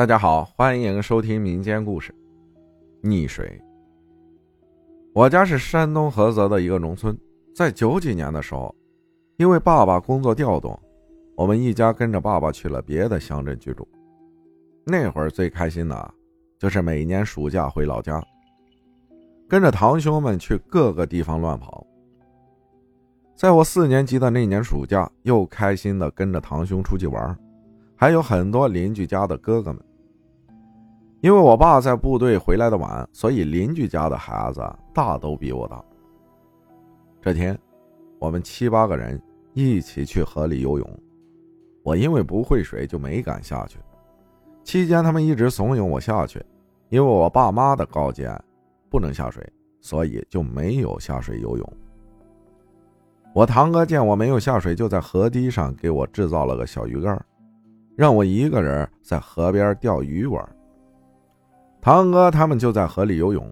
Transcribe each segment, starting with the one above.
大家好，欢迎收听民间故事。溺水。我家是山东菏泽的一个农村，在九几年的时候，因为爸爸工作调动，我们一家跟着爸爸去了别的乡镇居住。那会儿最开心的，就是每年暑假回老家，跟着堂兄们去各个地方乱跑。在我四年级的那年暑假，又开心的跟着堂兄出去玩，还有很多邻居家的哥哥们。因为我爸在部队回来的晚，所以邻居家的孩子大都比我大。这天，我们七八个人一起去河里游泳，我因为不会水就没敢下去。期间他们一直怂恿我下去，因为我爸妈的告诫，不能下水，所以就没有下水游泳。我堂哥见我没有下水，就在河堤上给我制造了个小鱼竿，让我一个人在河边钓鱼玩。堂哥他们就在河里游泳。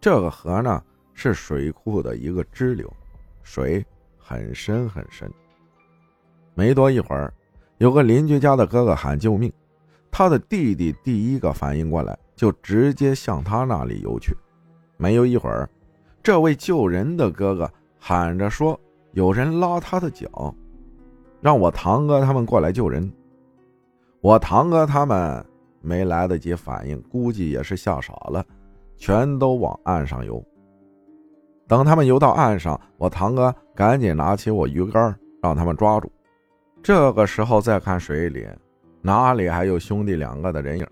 这个河呢是水库的一个支流，水很深很深。没多一会儿，有个邻居家的哥哥喊救命，他的弟弟第一个反应过来，就直接向他那里游去。没有一会儿，这位救人的哥哥喊着说：“有人拉他的脚，让我堂哥他们过来救人。”我堂哥他们。没来得及反应，估计也是吓傻了，全都往岸上游。等他们游到岸上，我堂哥赶紧拿起我鱼竿，让他们抓住。这个时候再看水里，哪里还有兄弟两个的人影？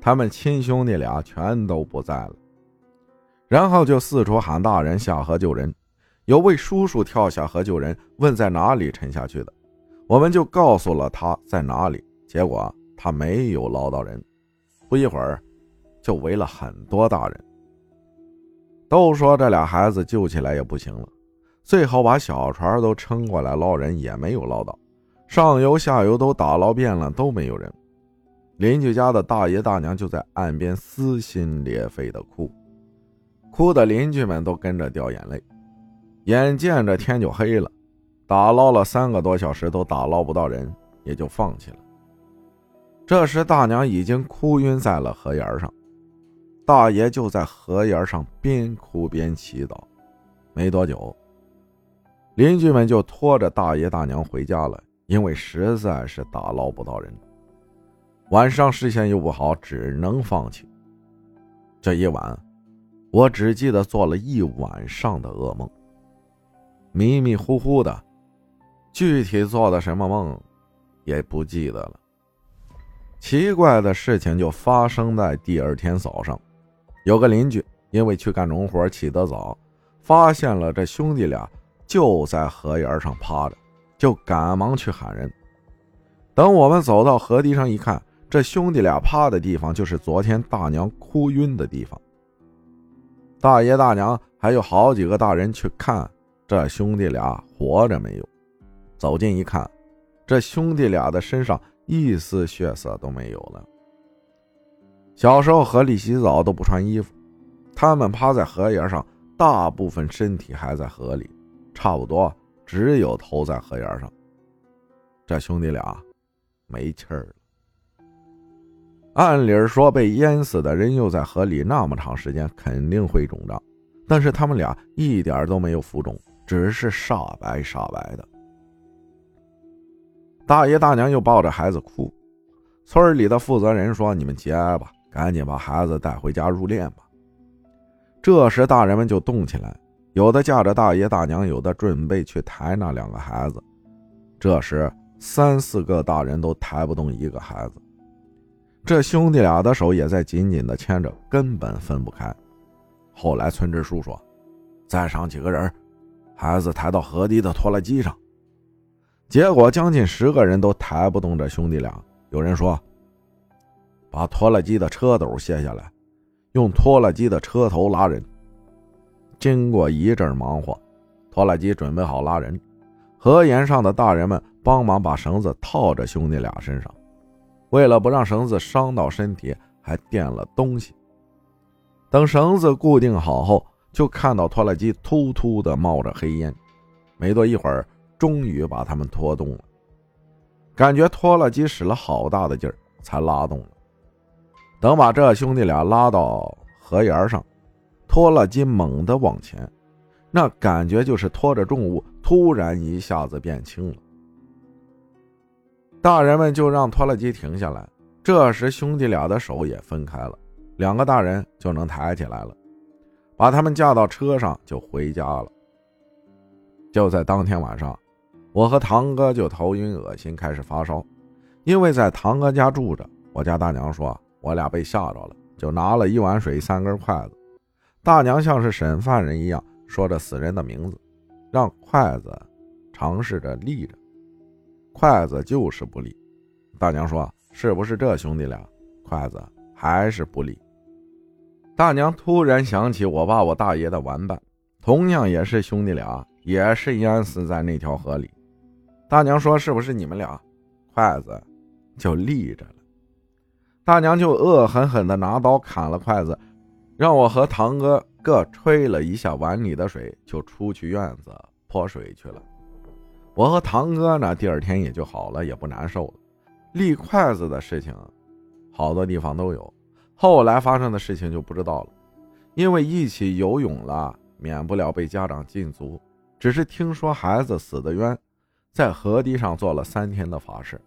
他们亲兄弟俩全都不在了。然后就四处喊大人下河救人。有位叔叔跳下河救人，问在哪里沉下去的，我们就告诉了他在哪里。结果。他没有捞到人，不一会儿，就围了很多大人。都说这俩孩子救起来也不行了，最后把小船都撑过来捞人，也没有捞到。上游下游都打捞遍了，都没有人。邻居家的大爷大娘就在岸边撕心裂肺的哭，哭的邻居们都跟着掉眼泪。眼见着天就黑了，打捞了三个多小时都打捞不到人，也就放弃了。这时，大娘已经哭晕在了河沿上，大爷就在河沿上边哭边祈祷。没多久，邻居们就拖着大爷大娘回家了，因为实在是打捞不到人。晚上视线又不好，只能放弃。这一晚，我只记得做了一晚上的噩梦，迷迷糊糊的，具体做的什么梦，也不记得了。奇怪的事情就发生在第二天早上，有个邻居因为去干农活起得早，发现了这兄弟俩就在河沿上趴着，就赶忙去喊人。等我们走到河堤上一看，这兄弟俩趴的地方就是昨天大娘哭晕的地方。大爷大娘还有好几个大人去看这兄弟俩活着没有，走近一看，这兄弟俩的身上。一丝血色都没有了。小时候河里洗澡都不穿衣服，他们趴在河沿上，大部分身体还在河里，差不多只有头在河沿上。这兄弟俩没气儿了。按理说被淹死的人又在河里那么长时间，肯定会肿胀，但是他们俩一点都没有浮肿，只是煞白煞白的。大爷大娘又抱着孩子哭，村里的负责人说：“你们节哀吧，赶紧把孩子带回家入殓吧。”这时大人们就动起来，有的架着大爷大娘，有的准备去抬那两个孩子。这时三四个大人都抬不动一个孩子，这兄弟俩的手也在紧紧的牵着，根本分不开。后来村支书说：“再上几个人，孩子抬到河堤的拖拉机上。”结果将近十个人都抬不动这兄弟俩。有人说：“把拖拉机的车斗卸下来，用拖拉机的车头拉人。”经过一阵忙活，拖拉机准备好拉人，河沿上的大人们帮忙把绳子套着兄弟俩身上。为了不让绳子伤到身体，还垫了东西。等绳子固定好后，就看到拖拉机突突的冒着黑烟。没多一会儿。终于把他们拖动了，感觉拖拉机使了好大的劲儿，才拉动了。等把这兄弟俩拉到河沿上，拖拉机，猛地往前，那感觉就是拖着重物，突然一下子变轻了。大人们就让拖拉机停下来。这时，兄弟俩的手也分开了，两个大人就能抬起来了，把他们架到车上就回家了。就在当天晚上，我和堂哥就头晕恶心，开始发烧。因为在堂哥家住着，我家大娘说我俩被吓着了，就拿了一碗水、三根筷子。大娘像是审犯人一样说着死人的名字，让筷子尝试着立着，筷子就是不立。大娘说：“是不是这兄弟俩？”筷子还是不立。大娘突然想起我爸我大爷的玩伴，同样也是兄弟俩。也是淹死在那条河里。大娘说：“是不是你们俩？”筷子就立着了。大娘就恶狠狠地拿刀砍了筷子，让我和堂哥各吹了一下碗里的水，就出去院子泼水去了。我和堂哥呢，第二天也就好了，也不难受了。立筷子的事情，好多地方都有。后来发生的事情就不知道了，因为一起游泳了，免不了被家长禁足。只是听说孩子死的冤，在河堤上做了三天的法事，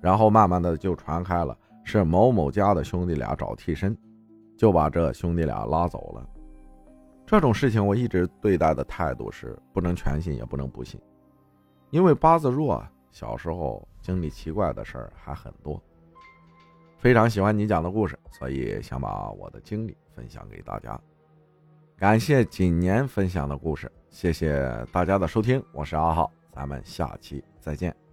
然后慢慢的就传开了，是某某家的兄弟俩找替身，就把这兄弟俩拉走了。这种事情我一直对待的态度是不能全信也不能不信，因为八字弱，小时候经历奇怪的事儿还很多。非常喜欢你讲的故事，所以想把我的经历分享给大家。感谢锦年分享的故事，谢谢大家的收听，我是阿浩，咱们下期再见。